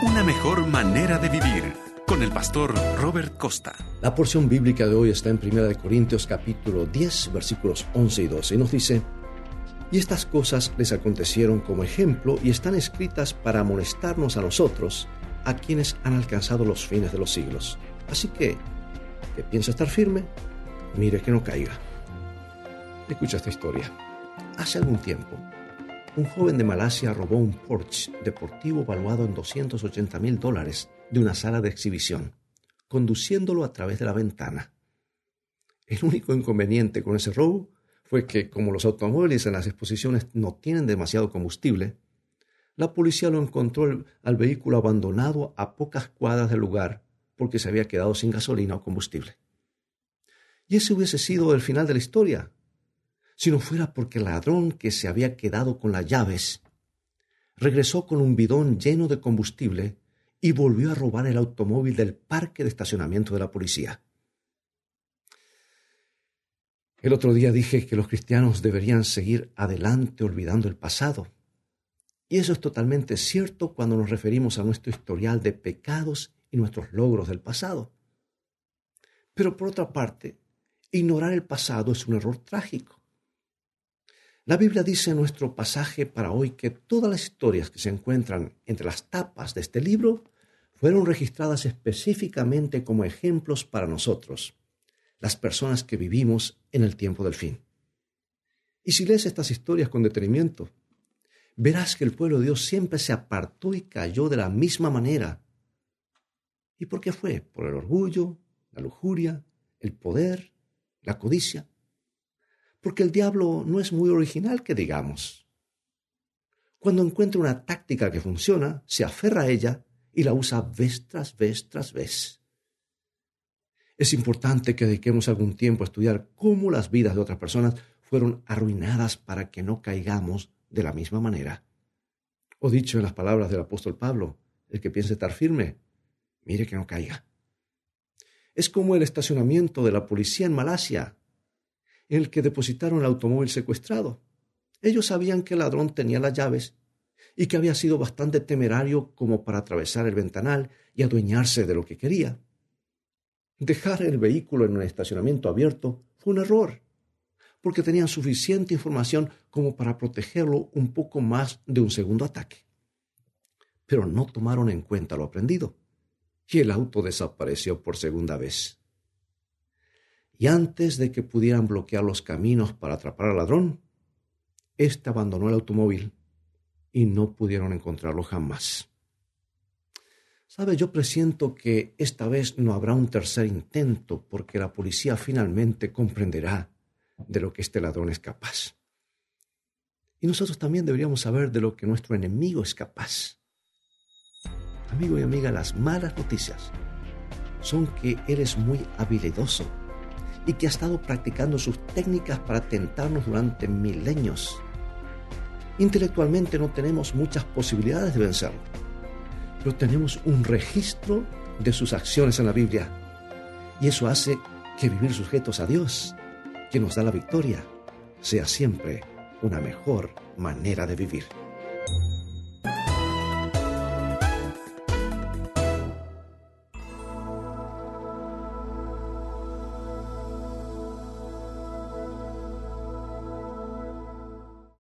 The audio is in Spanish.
Una mejor manera de vivir con el pastor Robert Costa. La porción bíblica de hoy está en 1 Corintios capítulo 10 versículos 11 y 12 y nos dice, y estas cosas les acontecieron como ejemplo y están escritas para amonestarnos a nosotros, a quienes han alcanzado los fines de los siglos. Así que, que piensa estar firme, mire que no caiga. Escucha esta historia. Hace algún tiempo, un joven de Malasia robó un Porsche deportivo valuado en 280 mil dólares de una sala de exhibición, conduciéndolo a través de la ventana. El único inconveniente con ese robo fue que, como los automóviles en las exposiciones no tienen demasiado combustible, la policía lo encontró al vehículo abandonado a pocas cuadras del lugar porque se había quedado sin gasolina o combustible. Y ese hubiese sido el final de la historia, si no fuera porque el ladrón que se había quedado con las llaves regresó con un bidón lleno de combustible y volvió a robar el automóvil del parque de estacionamiento de la policía. El otro día dije que los cristianos deberían seguir adelante olvidando el pasado. Y eso es totalmente cierto cuando nos referimos a nuestro historial de pecados y nuestros logros del pasado. Pero por otra parte, ignorar el pasado es un error trágico. La Biblia dice en nuestro pasaje para hoy que todas las historias que se encuentran entre las tapas de este libro fueron registradas específicamente como ejemplos para nosotros, las personas que vivimos en el tiempo del fin. Y si lees estas historias con detenimiento, verás que el pueblo de Dios siempre se apartó y cayó de la misma manera. ¿Y por qué fue? Por el orgullo, la lujuria, el poder, la codicia porque el diablo no es muy original que digamos. Cuando encuentra una táctica que funciona, se aferra a ella y la usa vez tras vez tras vez. Es importante que dediquemos algún tiempo a estudiar cómo las vidas de otras personas fueron arruinadas para que no caigamos de la misma manera. O dicho en las palabras del apóstol Pablo, el que piense estar firme, mire que no caiga. Es como el estacionamiento de la policía en Malasia, en el que depositaron el automóvil secuestrado. Ellos sabían que el ladrón tenía las llaves y que había sido bastante temerario como para atravesar el ventanal y adueñarse de lo que quería. Dejar el vehículo en un estacionamiento abierto fue un error, porque tenían suficiente información como para protegerlo un poco más de un segundo ataque. Pero no tomaron en cuenta lo aprendido, y el auto desapareció por segunda vez y antes de que pudieran bloquear los caminos para atrapar al ladrón, éste abandonó el automóvil y no pudieron encontrarlo jamás. Sabe, yo presiento que esta vez no habrá un tercer intento porque la policía finalmente comprenderá de lo que este ladrón es capaz. Y nosotros también deberíamos saber de lo que nuestro enemigo es capaz. Amigo y amiga, las malas noticias son que eres muy habilidoso y que ha estado practicando sus técnicas para tentarnos durante milenios. Intelectualmente no tenemos muchas posibilidades de vencerlo, pero tenemos un registro de sus acciones en la Biblia y eso hace que vivir sujetos a Dios, que nos da la victoria, sea siempre una mejor manera de vivir.